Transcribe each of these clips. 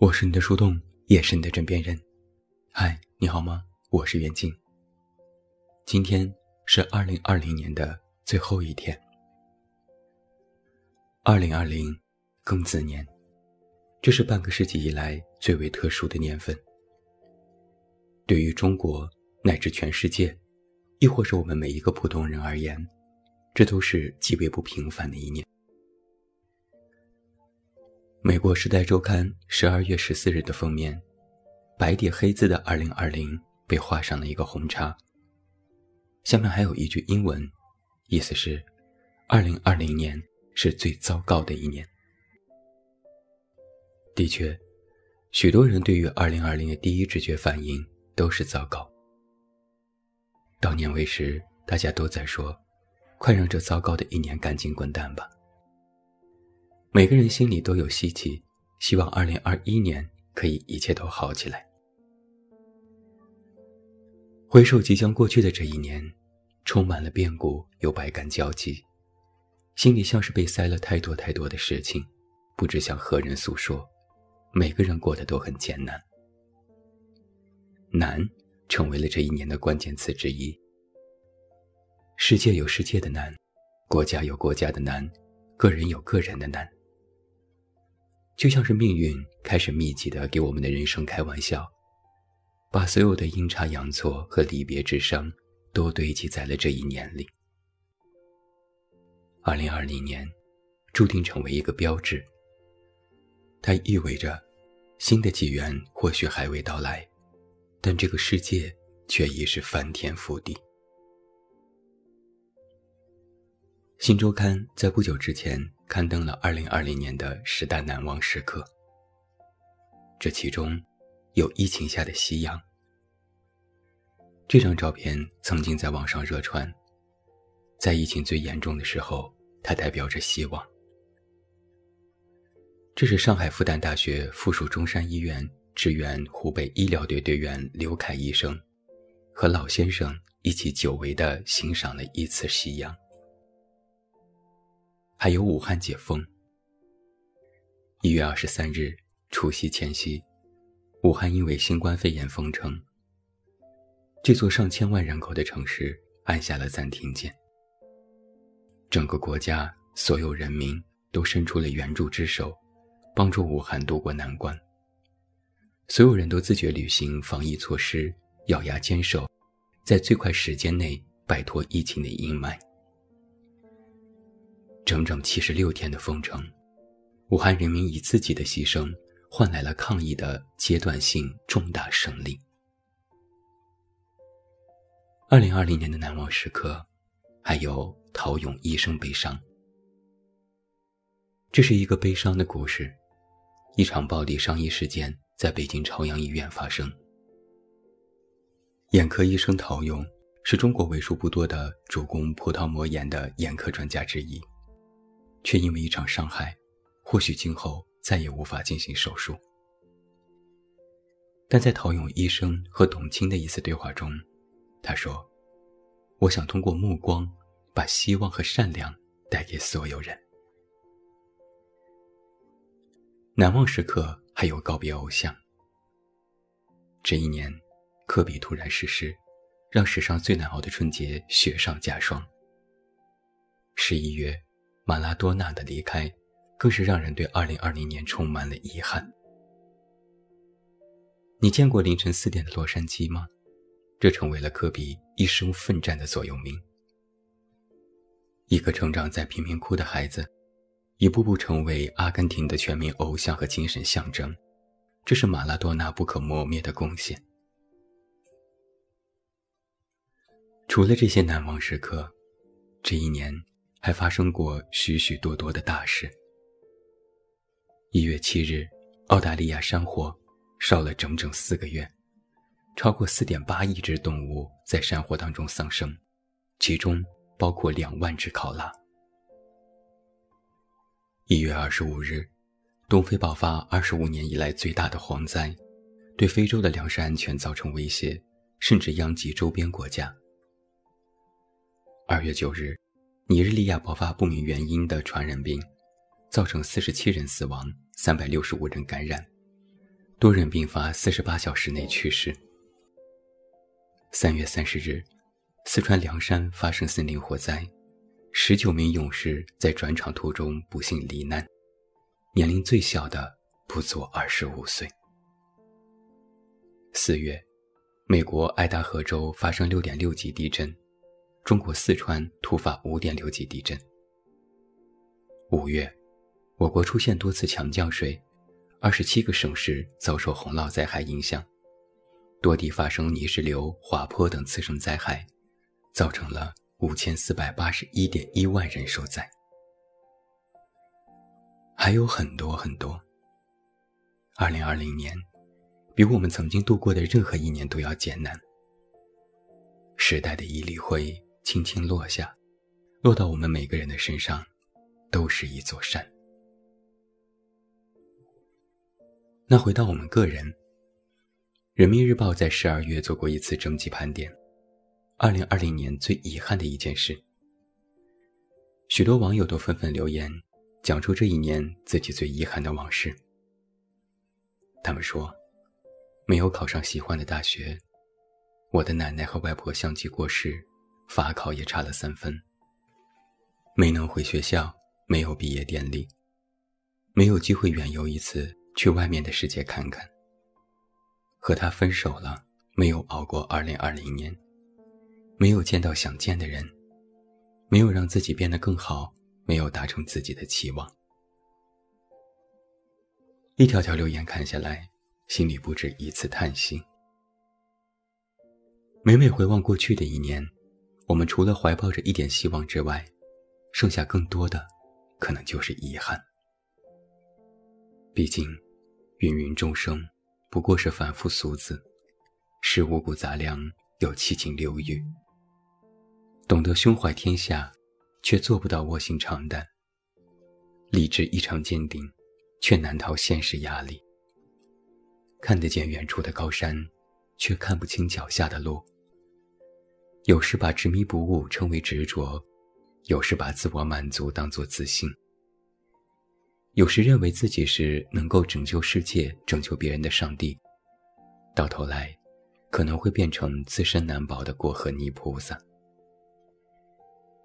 我是你的树洞，也是你的枕边人。嗨，你好吗？我是袁静。今天是二零二零年的最后一天。二零二零庚子年，这是半个世纪以来最为特殊的年份。对于中国乃至全世界，亦或是我们每一个普通人而言，这都是极为不平凡的一年。美国《时代周刊》十二月十四日的封面，白底黑字的“二零二零”被画上了一个红叉。下面还有一句英文，意思是：“二零二零年是最糟糕的一年。”的确，许多人对于二零二零的第一直觉反应都是糟糕。到年尾时，大家都在说：“快让这糟糕的一年赶紧滚蛋吧。”每个人心里都有希冀，希望二零二一年可以一切都好起来。回首即将过去的这一年，充满了变故，又百感交集，心里像是被塞了太多太多的事情，不知向何人诉说。每个人过得都很艰难，难成为了这一年的关键词之一。世界有世界的难，国家有国家的难，个人有个人的难。就像是命运开始密集的给我们的人生开玩笑，把所有的阴差阳错和离别之伤都堆积在了这一年里。二零二零年，注定成为一个标志。它意味着，新的纪元或许还未到来，但这个世界却已是翻天覆地。新周刊在不久之前。刊登了2020年的十大难忘时刻，这其中有疫情下的夕阳。这张照片曾经在网上热传，在疫情最严重的时候，它代表着希望。这是上海复旦大学附属中山医院支援湖北医疗队队员刘凯医生和老先生一起久违的欣赏了一次夕阳。还有武汉解封。一月二十三日，除夕前夕，武汉因为新冠肺炎封城。这座上千万人口的城市按下了暂停键。整个国家所有人民都伸出了援助之手，帮助武汉渡过难关。所有人都自觉履行防疫措施，咬牙坚守，在最快时间内摆脱疫情的阴霾。整整七十六天的封城，武汉人民以自己的牺牲换来了抗疫的阶段性重大胜利。二零二零年的难忘时刻，还有陶勇一生悲伤。这是一个悲伤的故事，一场暴力伤医事件在北京朝阳医院发生。眼科医生陶勇是中国为数不多的主攻葡萄膜炎的眼科专家之一。却因为一场伤害，或许今后再也无法进行手术。但在陶勇医生和董卿的一次对话中，他说：“我想通过目光，把希望和善良带给所有人。”难忘时刻还有告别偶像。这一年，科比突然逝世，让史上最难熬的春节雪上加霜。十一月。马拉多纳的离开，更是让人对2020年充满了遗憾。你见过凌晨四点的洛杉矶吗？这成为了科比一生奋战的座右铭。一个成长在贫民窟的孩子，一步步成为阿根廷的全民偶像和精神象征，这是马拉多纳不可磨灭的贡献。除了这些难忘时刻，这一年。还发生过许许多多的大事。一月七日，澳大利亚山火烧了整整四个月，超过四点八亿只动物在山火当中丧生，其中包括两万只考拉。一月二十五日，东非爆发二十五年以来最大的蝗灾，对非洲的粮食安全造成威胁，甚至殃及周边国家。二月九日。尼日利亚爆发不明原因的传染病，造成四十七人死亡，三百六十五人感染，多人并发四十八小时内去世。三月三十日，四川凉山发生森林火灾，十九名勇士在转场途中不幸罹难，年龄最小的不足二十五岁。四月，美国爱达荷州发生六点六级地震，中国四川突发五点六级地震。五月，我国出现多次强降水，二十七个省市遭受洪涝灾害影响，多地发生泥石流、滑坡等次生灾害，造成了五千四百八十一点一万人受灾。还有很多很多。二零二零年。比我们曾经度过的任何一年都要艰难。时代的一粒灰轻轻落下，落到我们每个人的身上，都是一座山。那回到我们个人，《人民日报》在十二月做过一次征集盘点，二零二零年最遗憾的一件事。许多网友都纷纷留言，讲出这一年自己最遗憾的往事。他们说。没有考上喜欢的大学，我的奶奶和外婆相继过世，法考也差了三分。没能回学校，没有毕业典礼，没有机会远游一次，去外面的世界看看。和他分手了，没有熬过2020年，没有见到想见的人，没有让自己变得更好，没有达成自己的期望。一条条留言看下来。心里不止一次叹息。每每回望过去的一年，我们除了怀抱着一点希望之外，剩下更多的，可能就是遗憾。毕竟，芸芸众生不过是凡夫俗子，视五谷杂粮，有七情六欲，懂得胸怀天下，却做不到卧薪尝胆；理智异常坚定，却难逃现实压力。看得见远处的高山，却看不清脚下的路。有时把执迷不悟称为执着，有时把自我满足当作自信。有时认为自己是能够拯救世界、拯救别人的上帝，到头来，可能会变成自身难保的过河泥菩萨。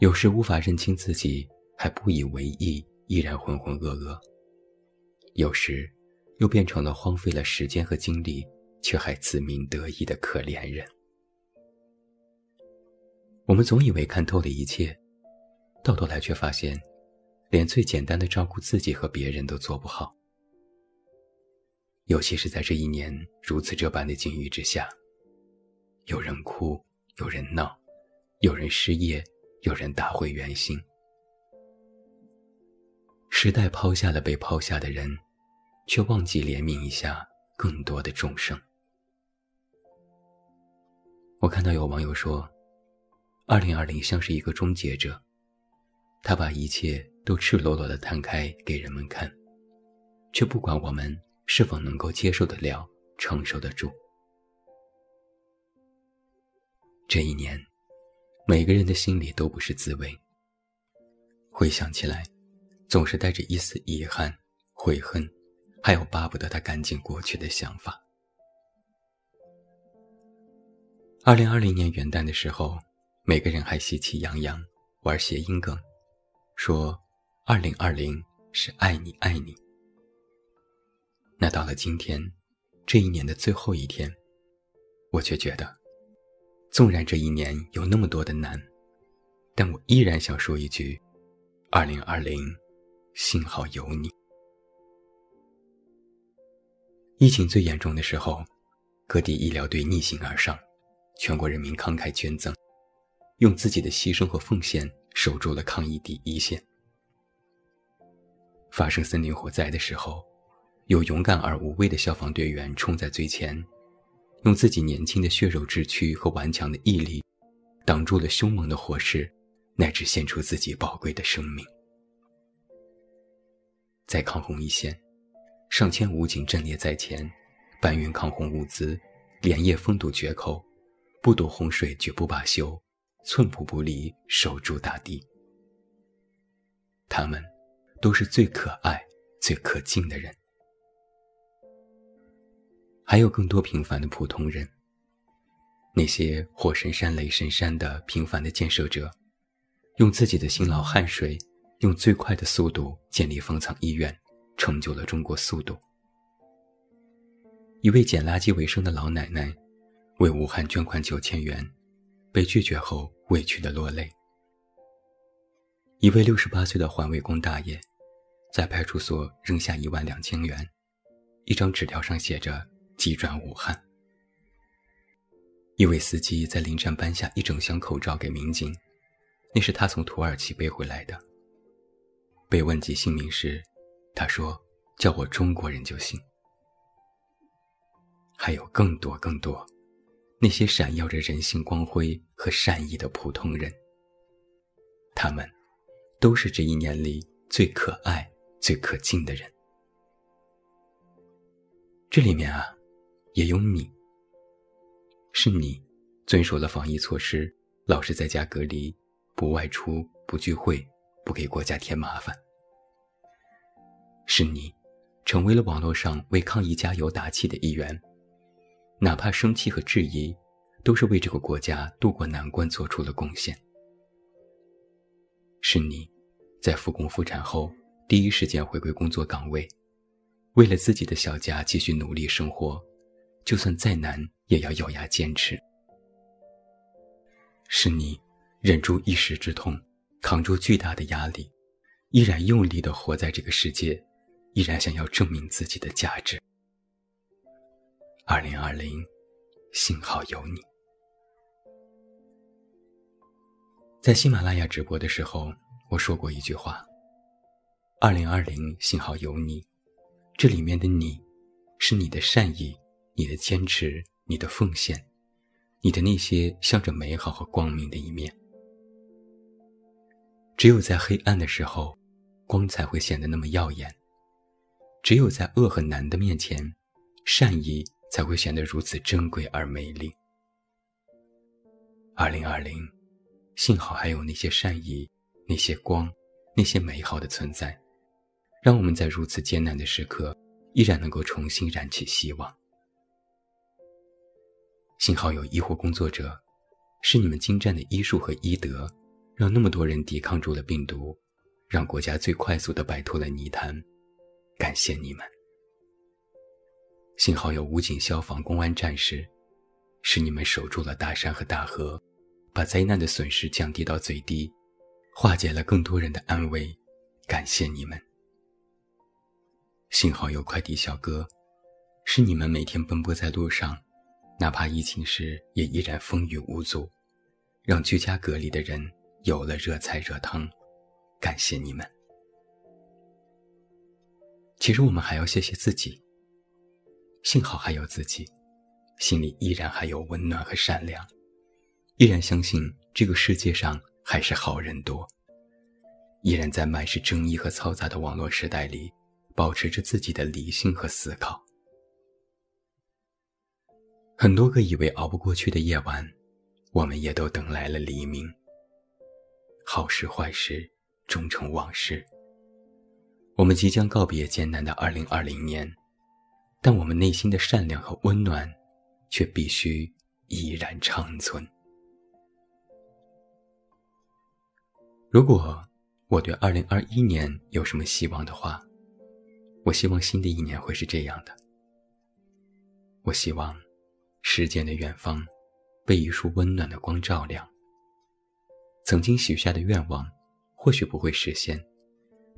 有时无法认清自己，还不以为意，依然浑浑噩噩。有时。又变成了荒废了时间和精力，却还自鸣得意的可怜人。我们总以为看透了一切，到头来却发现，连最简单的照顾自己和别人都做不好。尤其是在这一年如此这般的境遇之下，有人哭，有人闹，有人失业，有人打回原形。时代抛下了被抛下的人。却忘记怜悯一下更多的众生。我看到有网友说，二零二零像是一个终结者，他把一切都赤裸裸的摊开给人们看，却不管我们是否能够接受得了、承受得住。这一年，每个人的心里都不是滋味。回想起来，总是带着一丝遗憾、悔恨。还有巴不得他赶紧过去的想法。二零二零年元旦的时候，每个人还喜气洋洋玩谐音梗，说“二零二零是爱你爱你”。那到了今天，这一年的最后一天，我却觉得，纵然这一年有那么多的难，但我依然想说一句：“二零二零，幸好有你。”疫情最严重的时候，各地医疗队逆行而上，全国人民慷慨捐赠，用自己的牺牲和奉献守住了抗疫第一线。发生森林火灾的时候，有勇敢而无畏的消防队员冲在最前，用自己年轻的血肉之躯和顽强的毅力，挡住了凶猛的火势，乃至献出自己宝贵的生命。在抗洪一线。上千武警阵列在前，搬运抗洪物资，连夜封堵决口，不堵洪水绝不罢休，寸步不离，守住大地。他们都是最可爱、最可敬的人。还有更多平凡的普通人。那些火神山、雷神山的平凡的建设者，用自己的辛劳汗水，用最快的速度建立方舱医院，成就了中国速度。一位捡垃圾为生的老奶奶，为武汉捐款九千元，被拒绝后委屈的落泪。一位六十八岁的环卫工大爷，在派出所扔下一万两千元，一张纸条上写着“急转武汉”。一位司机在临站搬下一整箱口罩给民警，那是他从土耳其背回来的。被问及姓名时，他说：“叫我中国人就行。”还有更多更多，那些闪耀着人性光辉和善意的普通人。他们，都是这一年里最可爱、最可敬的人。这里面啊，也有你。是你，遵守了防疫措施，老实在家隔离，不外出，不聚会，不给国家添麻烦。是你，成为了网络上为抗疫加油打气的一员。哪怕生气和质疑，都是为这个国家渡过难关做出了贡献。是你，在复工复产后第一时间回归工作岗位，为了自己的小家继续努力生活，就算再难也要咬牙坚持。是你，忍住一时之痛，扛住巨大的压力，依然用力的活在这个世界，依然想要证明自己的价值。二零二零，幸好有你。在喜马拉雅直播的时候，我说过一句话：“二零二零，幸好有你。”这里面的你，是你的善意、你的坚持、你的奉献、你的那些向着美好和光明的一面。只有在黑暗的时候，光才会显得那么耀眼；只有在恶和难的面前，善意。才会显得如此珍贵而美丽。二零二零，幸好还有那些善意、那些光、那些美好的存在，让我们在如此艰难的时刻，依然能够重新燃起希望。幸好有医护工作者，是你们精湛的医术和医德，让那么多人抵抗住了病毒，让国家最快速的摆脱了泥潭。感谢你们。幸好有武警、消防、公安战士，是你们守住了大山和大河，把灾难的损失降低到最低，化解了更多人的安危。感谢你们！幸好有快递小哥，是你们每天奔波在路上，哪怕疫情时也依然风雨无阻，让居家隔离的人有了热菜热汤。感谢你们！其实我们还要谢谢自己。幸好还有自己，心里依然还有温暖和善良，依然相信这个世界上还是好人多，依然在满是争议和嘈杂的网络时代里，保持着自己的理性和思考。很多个以为熬不过去的夜晚，我们也都等来了黎明。好事坏事终成往事，我们即将告别艰难的二零二零年。但我们内心的善良和温暖，却必须依然长存。如果我对二零二一年有什么希望的话，我希望新的一年会是这样的：我希望时间的远方被一束温暖的光照亮。曾经许下的愿望，或许不会实现，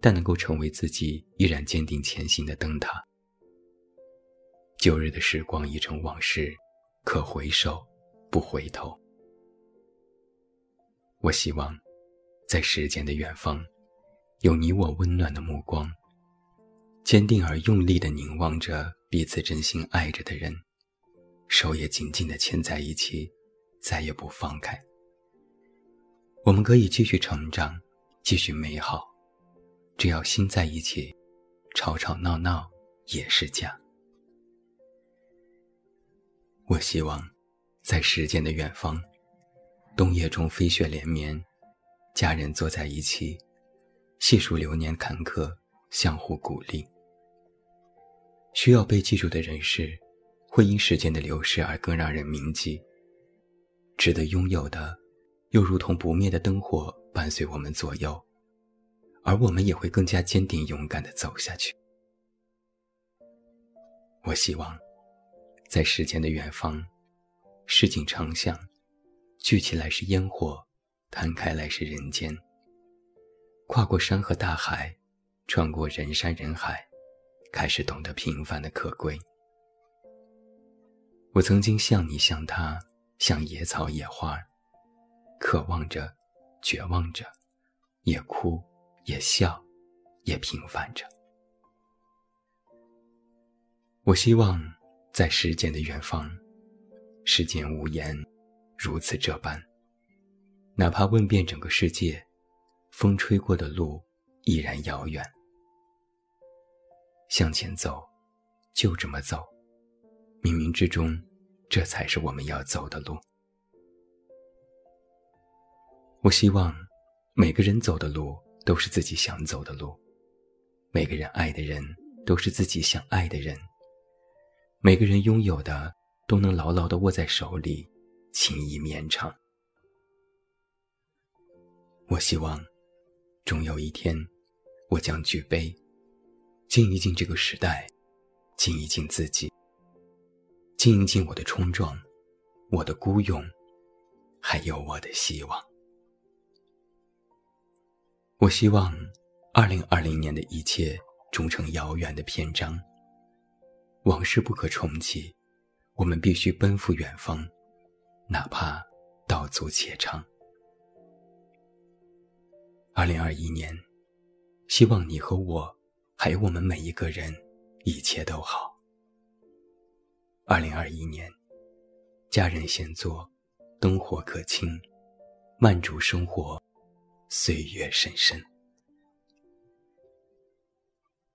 但能够成为自己依然坚定前行的灯塔。旧日的时光已成往事，可回首，不回头。我希望，在时间的远方，有你我温暖的目光，坚定而用力地凝望着彼此真心爱着的人，手也紧紧地牵在一起，再也不放开。我们可以继续成长，继续美好，只要心在一起，吵吵闹闹也是家。我希望，在时间的远方，冬夜中飞雪连绵，家人坐在一起，细数流年坎坷，相互鼓励。需要被记住的人事，会因时间的流逝而更让人铭记。值得拥有的，又如同不灭的灯火伴随我们左右，而我们也会更加坚定勇敢地走下去。我希望，在时间的远方，市井长巷，聚起来是烟火，摊开来是人间。跨过山河大海，穿过人山人海，开始懂得平凡的可贵。我曾经像你，像他，像野草野花，渴望着，绝望着，也哭，也笑，也平凡着。我希望在时间的远方，世间无言，如此这般。哪怕问遍整个世界，风吹过的路依然遥远。向前走，就这么走，冥冥之中。这才是我们要走的路。我希望每个人走的路都是自己想走的路，每个人爱的人都是自己想爱的人，每个人拥有的都能牢牢的握在手里，情意绵长。我希望，终有一天，我将举杯，敬一敬这个时代，敬一敬自己。敬一敬，我的冲撞，我的孤勇，还有我的希望。我希望，二零二零年的一切终成遥远的篇章。往事不可重启，我们必须奔赴远方，哪怕道阻且长。二零二一年，希望你和我，还有我们每一个人，一切都好。二零二一年，家人闲坐，灯火可亲，慢煮生活，岁月深深。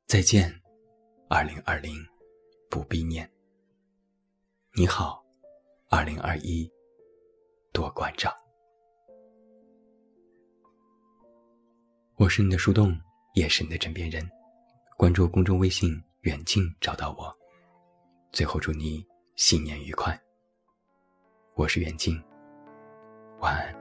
再见，二零二零，不必念。你好，二零二一，多关照。我是你的树洞，也是你的枕边人。关注公众微信“远近”，找到我。最后，祝你新年愉快。我是远近，晚安。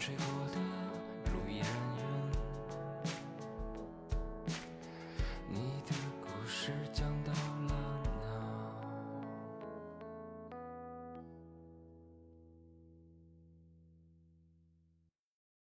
眼。风吹过